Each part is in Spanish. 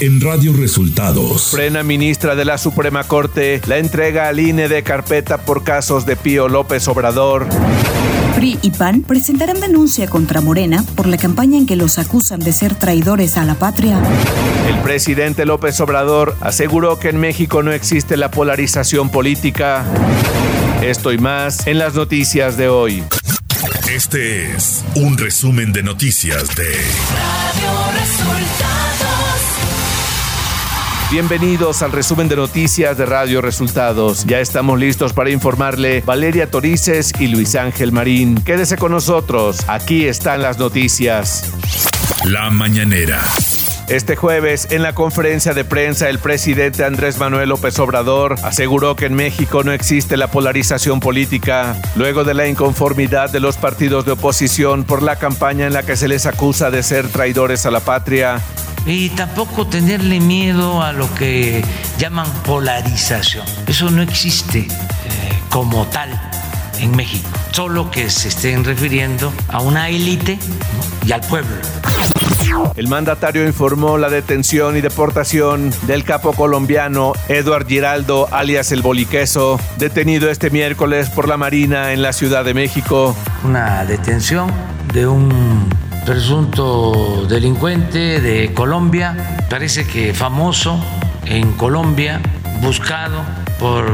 en Radio Resultados. Frena ministra de la Suprema Corte la entrega al INE de carpeta por casos de Pío López Obrador. PRI y PAN presentarán denuncia contra Morena por la campaña en que los acusan de ser traidores a la patria. El presidente López Obrador aseguró que en México no existe la polarización política. Esto y más en las noticias de hoy. Este es un resumen de noticias de Radio Resultados. Bienvenidos al resumen de noticias de Radio Resultados. Ya estamos listos para informarle Valeria Torices y Luis Ángel Marín. Quédese con nosotros. Aquí están las noticias. La mañanera. Este jueves, en la conferencia de prensa, el presidente Andrés Manuel López Obrador aseguró que en México no existe la polarización política, luego de la inconformidad de los partidos de oposición por la campaña en la que se les acusa de ser traidores a la patria. Y tampoco tenerle miedo a lo que llaman polarización. Eso no existe eh, como tal en México, solo que se estén refiriendo a una élite y al pueblo. El mandatario informó la detención y deportación del capo colombiano Eduard Giraldo, alias el Boliqueso, detenido este miércoles por la Marina en la Ciudad de México. Una detención de un presunto delincuente de Colombia, parece que famoso en Colombia, buscado por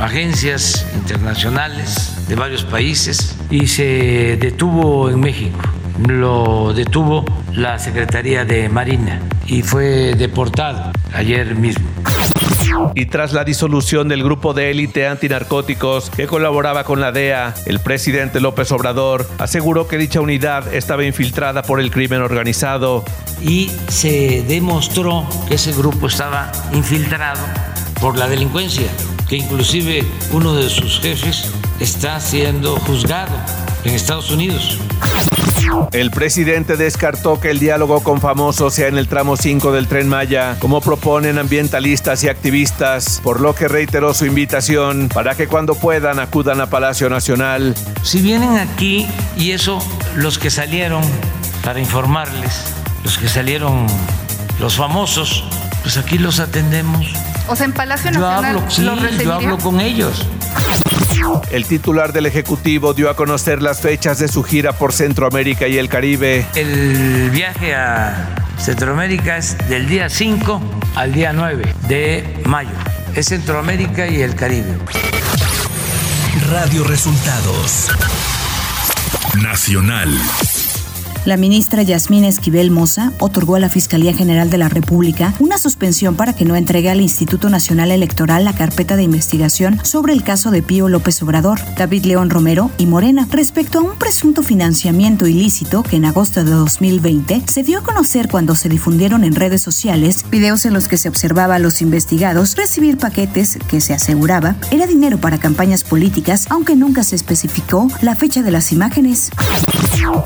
agencias internacionales de varios países y se detuvo en México. Lo detuvo la Secretaría de Marina y fue deportado ayer mismo. Y tras la disolución del grupo de élite antinarcóticos que colaboraba con la DEA, el presidente López Obrador aseguró que dicha unidad estaba infiltrada por el crimen organizado. Y se demostró que ese grupo estaba infiltrado por la delincuencia, que inclusive uno de sus jefes está siendo juzgado en Estados Unidos. El presidente descartó que el diálogo con famosos sea en el tramo 5 del tren Maya, como proponen ambientalistas y activistas, por lo que reiteró su invitación para que cuando puedan acudan a Palacio Nacional. Si vienen aquí, y eso los que salieron para informarles, los que salieron los famosos, pues aquí los atendemos. O sea, en Palacio Nacional. Yo hablo, sí, yo hablo con ellos. El titular del Ejecutivo dio a conocer las fechas de su gira por Centroamérica y el Caribe. El viaje a Centroamérica es del día 5 al día 9 de mayo. Es Centroamérica y el Caribe. Radio Resultados Nacional. La ministra Yasmín Esquivel Moza otorgó a la Fiscalía General de la República una suspensión para que no entregue al Instituto Nacional Electoral la carpeta de investigación sobre el caso de Pío López Obrador, David León Romero y Morena respecto a un presunto financiamiento ilícito que en agosto de 2020 se dio a conocer cuando se difundieron en redes sociales videos en los que se observaba a los investigados recibir paquetes que se aseguraba era dinero para campañas políticas, aunque nunca se especificó la fecha de las imágenes.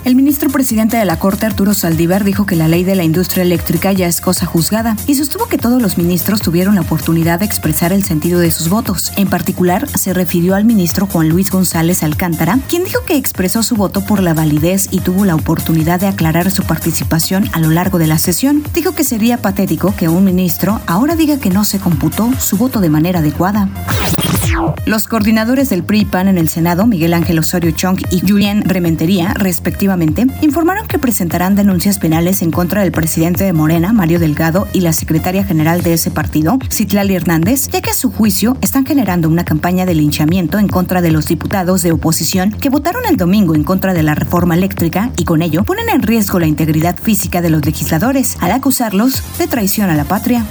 El ministro presidente de la Corte, Arturo Saldívar, dijo que la ley de la industria eléctrica ya es cosa juzgada y sostuvo que todos los ministros tuvieron la oportunidad de expresar el sentido de sus votos. En particular, se refirió al ministro Juan Luis González Alcántara, quien dijo que expresó su voto por la validez y tuvo la oportunidad de aclarar su participación a lo largo de la sesión. Dijo que sería patético que un ministro ahora diga que no se computó su voto de manera adecuada. Los coordinadores del PRI-PAN en el Senado, Miguel Ángel Osorio Chong y Julián Rementería, respectivamente, informaron que presentarán denuncias penales en contra del presidente de Morena, Mario Delgado, y la secretaria general de ese partido, Citlali Hernández, ya que a su juicio están generando una campaña de linchamiento en contra de los diputados de oposición que votaron el domingo en contra de la reforma eléctrica y con ello ponen en riesgo la integridad física de los legisladores al acusarlos de traición a la patria.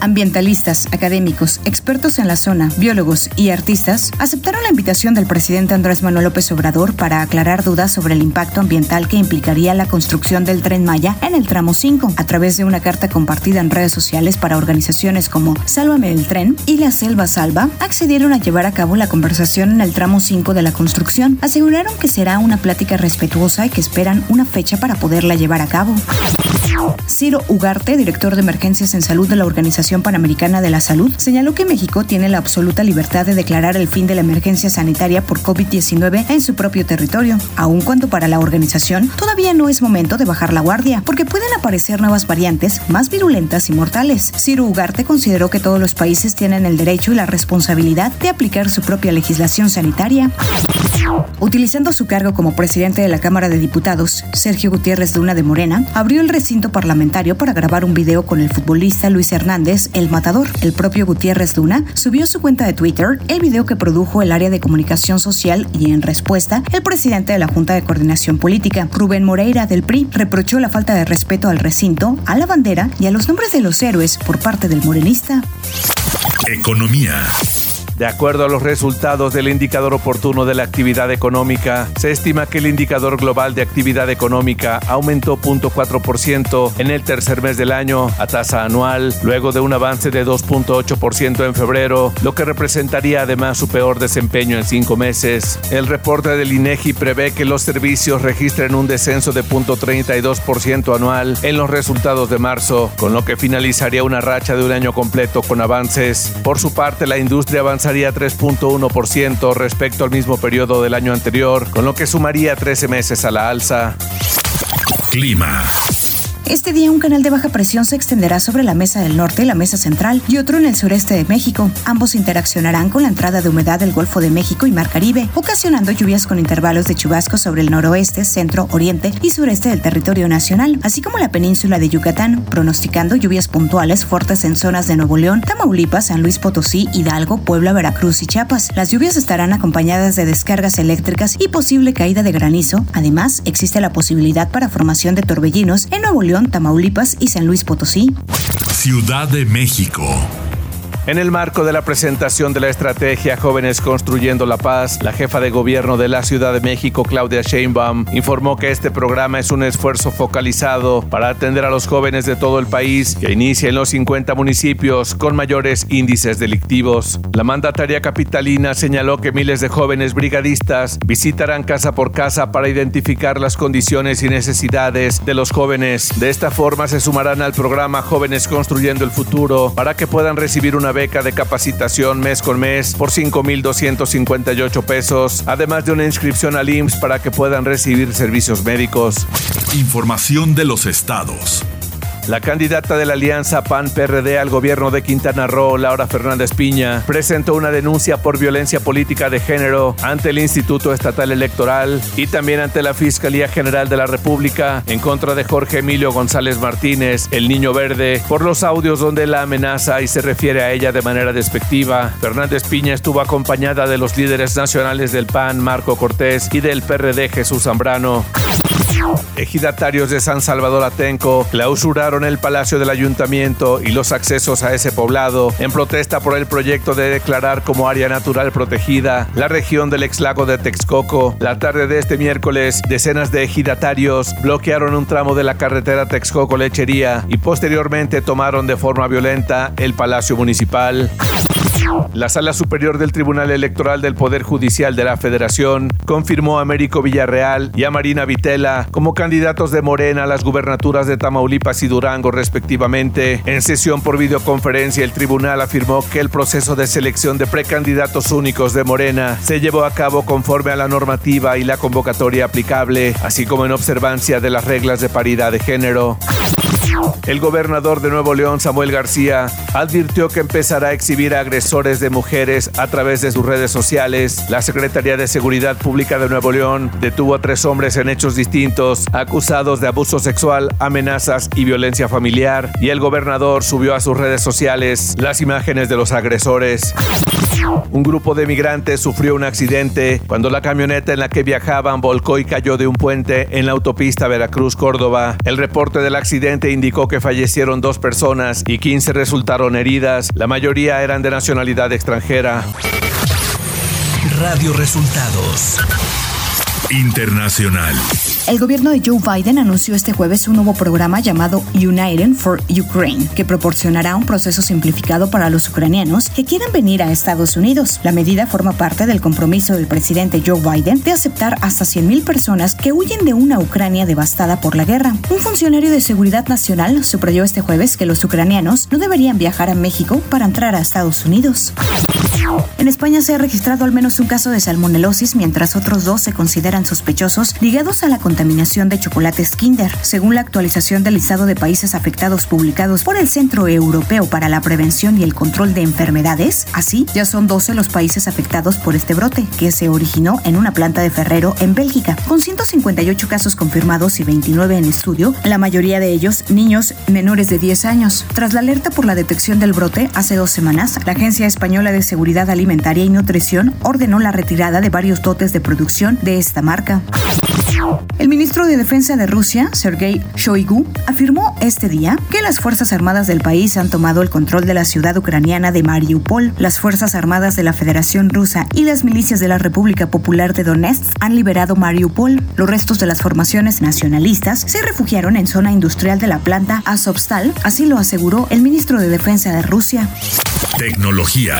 Ambientalistas, académicos, expertos en la zona, biólogos y artistas aceptaron la invitación del presidente Andrés Manuel López Obrador para aclarar dudas sobre el impacto ambiental que implicaría la construcción del tren Maya en el tramo 5 a través de una carta compartida en redes sociales para organizaciones como Sálvame el tren y La Selva Salva accedieron a llevar a cabo la conversación en el tramo 5 de la construcción. Aseguraron que será una plática respetuosa y que esperan una fecha para poderla llevar a cabo. Ciro Ugarte, director de emergencias en salud de la Organización Panamericana de la Salud, señaló que México tiene la absoluta libertad de declarar el fin de la emergencia sanitaria por COVID-19 en su propio territorio, aun cuando para la organización todavía no es momento de bajar la guardia, porque pueden aparecer nuevas variantes más virulentas y mortales. Ciro Ugarte consideró que todos los países tienen el derecho y la responsabilidad de aplicar su propia legislación sanitaria. Utilizando su cargo como presidente de la Cámara de Diputados, Sergio Gutiérrez Luna de Morena abrió el recinto parlamentario para grabar un video con el futbolista Luis Hernández, el matador. El propio Gutiérrez Luna subió a su cuenta de Twitter el video que produjo el área de comunicación social y en respuesta, el presidente de la Junta de Coordinación Política, Rubén Moreira del PRI, reprochó la falta de respeto al recinto, a la bandera y a los nombres de los héroes por parte del morenista. Economía. De acuerdo a los resultados del indicador oportuno de la actividad económica, se estima que el indicador global de actividad económica aumentó 0.4% en el tercer mes del año a tasa anual, luego de un avance de 2.8% en febrero, lo que representaría además su peor desempeño en cinco meses. El reporte del INEGI prevé que los servicios registren un descenso de 0.32% anual en los resultados de marzo, con lo que finalizaría una racha de un año completo con avances. Por su parte, la industria avanza avanzaría 3.1% respecto al mismo periodo del año anterior, con lo que sumaría 13 meses a la alza. Clima. Este día un canal de baja presión se extenderá sobre la mesa del norte y la mesa central y otro en el sureste de México. Ambos interaccionarán con la entrada de humedad del Golfo de México y Mar Caribe, ocasionando lluvias con intervalos de chubascos sobre el noroeste, centro, oriente y sureste del territorio nacional, así como la península de Yucatán, pronosticando lluvias puntuales fuertes en zonas de Nuevo León, Tamaulipas, San Luis Potosí, Hidalgo, Puebla, Veracruz y Chiapas. Las lluvias estarán acompañadas de descargas eléctricas y posible caída de granizo. Además, existe la posibilidad para formación de torbellinos en Nuevo León Tamaulipas y San Luis Potosí. Ciudad de México. En el marco de la presentación de la estrategia Jóvenes Construyendo la Paz, la jefa de gobierno de la Ciudad de México, Claudia Sheinbaum, informó que este programa es un esfuerzo focalizado para atender a los jóvenes de todo el país que inicia en los 50 municipios con mayores índices delictivos. La mandataria capitalina señaló que miles de jóvenes brigadistas visitarán casa por casa para identificar las condiciones y necesidades de los jóvenes. De esta forma se sumarán al programa Jóvenes Construyendo el Futuro para que puedan recibir una beca de capacitación mes con mes por 5.258 pesos, además de una inscripción al IMSS para que puedan recibir servicios médicos. Información de los estados. La candidata de la alianza PAN-PRD al gobierno de Quintana Roo, Laura Fernández Piña, presentó una denuncia por violencia política de género ante el Instituto Estatal Electoral y también ante la Fiscalía General de la República en contra de Jorge Emilio González Martínez, el Niño Verde, por los audios donde la amenaza y se refiere a ella de manera despectiva. Fernández Piña estuvo acompañada de los líderes nacionales del PAN, Marco Cortés, y del PRD, Jesús Zambrano. Ejidatarios de San Salvador Atenco clausuraron el Palacio del Ayuntamiento y los accesos a ese poblado en protesta por el proyecto de declarar como área natural protegida la región del ex lago de Texcoco. La tarde de este miércoles, decenas de ejidatarios bloquearon un tramo de la carretera Texcoco-Lechería y posteriormente tomaron de forma violenta el Palacio Municipal. La Sala Superior del Tribunal Electoral del Poder Judicial de la Federación confirmó a Américo Villarreal y a Marina Vitela como candidatos de Morena a las gubernaturas de Tamaulipas y Durango respectivamente. En sesión por videoconferencia, el tribunal afirmó que el proceso de selección de precandidatos únicos de Morena se llevó a cabo conforme a la normativa y la convocatoria aplicable, así como en observancia de las reglas de paridad de género. El gobernador de Nuevo León, Samuel García, advirtió que empezará a exhibir a agresores de mujeres a través de sus redes sociales. La Secretaría de Seguridad Pública de Nuevo León detuvo a tres hombres en hechos distintos, acusados de abuso sexual, amenazas y violencia familiar, y el gobernador subió a sus redes sociales las imágenes de los agresores. Un grupo de migrantes sufrió un accidente cuando la camioneta en la que viajaban volcó y cayó de un puente en la autopista Veracruz-Córdoba. El reporte del accidente indicó que fallecieron dos personas y 15 resultaron heridas. La mayoría eran de nacionalidad extranjera. Radio Resultados Internacional. El gobierno de Joe Biden anunció este jueves un nuevo programa llamado United for Ukraine, que proporcionará un proceso simplificado para los ucranianos que quieran venir a Estados Unidos. La medida forma parte del compromiso del presidente Joe Biden de aceptar hasta 100.000 personas que huyen de una Ucrania devastada por la guerra. Un funcionario de seguridad nacional subrayó este jueves que los ucranianos no deberían viajar a México para entrar a Estados Unidos. En España se ha registrado al menos un caso de salmonelosis, mientras otros dos se consideran sospechosos ligados a la contaminación de chocolates Kinder, según la actualización del listado de países afectados publicados por el Centro Europeo para la Prevención y el Control de Enfermedades. Así, ya son 12 los países afectados por este brote, que se originó en una planta de Ferrero en Bélgica, con 158 casos confirmados y 29 en estudio, la mayoría de ellos niños menores de 10 años. Tras la alerta por la detección del brote hace dos semanas, la Agencia Española de Seguridad Alimentaria y Nutrición ordenó la retirada de varios dotes de producción de esta marca. El ministro de Defensa de Rusia, Sergei Shoigu, afirmó este día que las Fuerzas Armadas del país han tomado el control de la ciudad ucraniana de Mariupol. Las Fuerzas Armadas de la Federación Rusa y las milicias de la República Popular de Donetsk han liberado Mariupol. Los restos de las formaciones nacionalistas se refugiaron en zona industrial de la planta Azovstal, así lo aseguró el ministro de Defensa de Rusia. Tecnología.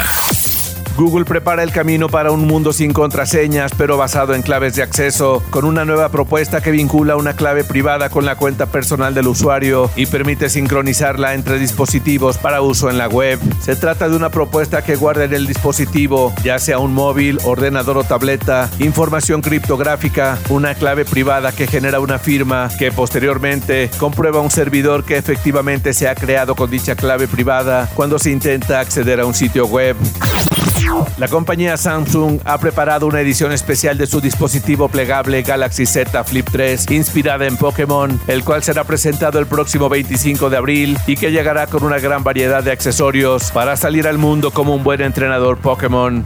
Google prepara el camino para un mundo sin contraseñas, pero basado en claves de acceso, con una nueva propuesta que vincula una clave privada con la cuenta personal del usuario y permite sincronizarla entre dispositivos para uso en la web. Se trata de una propuesta que guarda en el dispositivo, ya sea un móvil, ordenador o tableta, información criptográfica, una clave privada que genera una firma que posteriormente comprueba un servidor que efectivamente se ha creado con dicha clave privada cuando se intenta acceder a un sitio web. La compañía Samsung ha preparado una edición especial de su dispositivo plegable Galaxy Z Flip 3 inspirada en Pokémon, el cual será presentado el próximo 25 de abril y que llegará con una gran variedad de accesorios para salir al mundo como un buen entrenador Pokémon.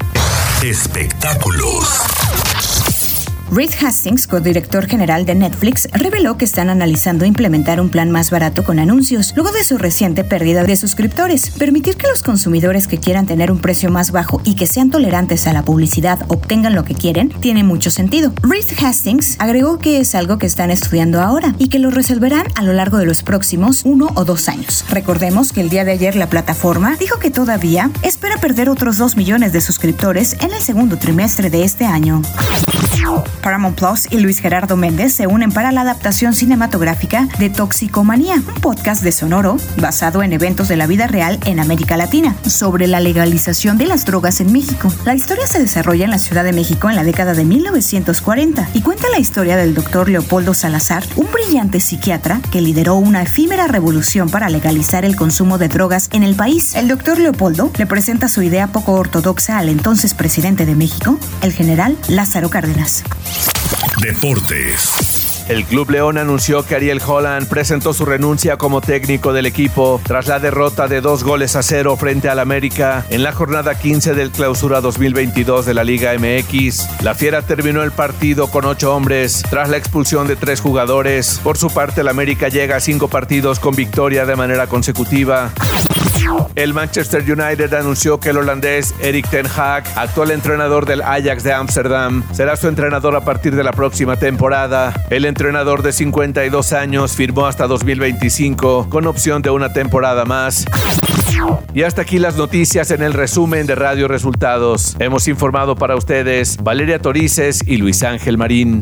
Espectáculos. Reed Hastings, codirector general de Netflix, reveló que están analizando implementar un plan más barato con anuncios, luego de su reciente pérdida de suscriptores. Permitir que los consumidores que quieran tener un precio más bajo y que sean tolerantes a la publicidad obtengan lo que quieren tiene mucho sentido. Reed Hastings agregó que es algo que están estudiando ahora y que lo resolverán a lo largo de los próximos uno o dos años. Recordemos que el día de ayer la plataforma dijo que todavía espera perder otros 2 millones de suscriptores en el segundo trimestre de este año. Paramount Plus y Luis Gerardo Méndez se unen para la adaptación cinematográfica de Toxicomanía, un podcast de Sonoro basado en eventos de la vida real en América Latina, sobre la legalización de las drogas en México. La historia se desarrolla en la Ciudad de México en la década de 1940 y cuenta la historia del doctor Leopoldo Salazar, un brillante psiquiatra que lideró una efímera revolución para legalizar el consumo de drogas en el país. El doctor Leopoldo le presenta su idea poco ortodoxa al entonces presidente de México, el general Lázaro Cárdenas. Deportes. El Club León anunció que Ariel Holland presentó su renuncia como técnico del equipo tras la derrota de dos goles a cero frente al América en la jornada 15 del Clausura 2022 de la Liga MX. La Fiera terminó el partido con ocho hombres tras la expulsión de tres jugadores. Por su parte, el América llega a cinco partidos con victoria de manera consecutiva. El Manchester United anunció que el holandés Erik Ten Hag, actual entrenador del Ajax de Ámsterdam, será su entrenador a partir de la próxima temporada. El entrenador de 52 años firmó hasta 2025 con opción de una temporada más. Y hasta aquí las noticias en el resumen de Radio Resultados. Hemos informado para ustedes Valeria Torices y Luis Ángel Marín.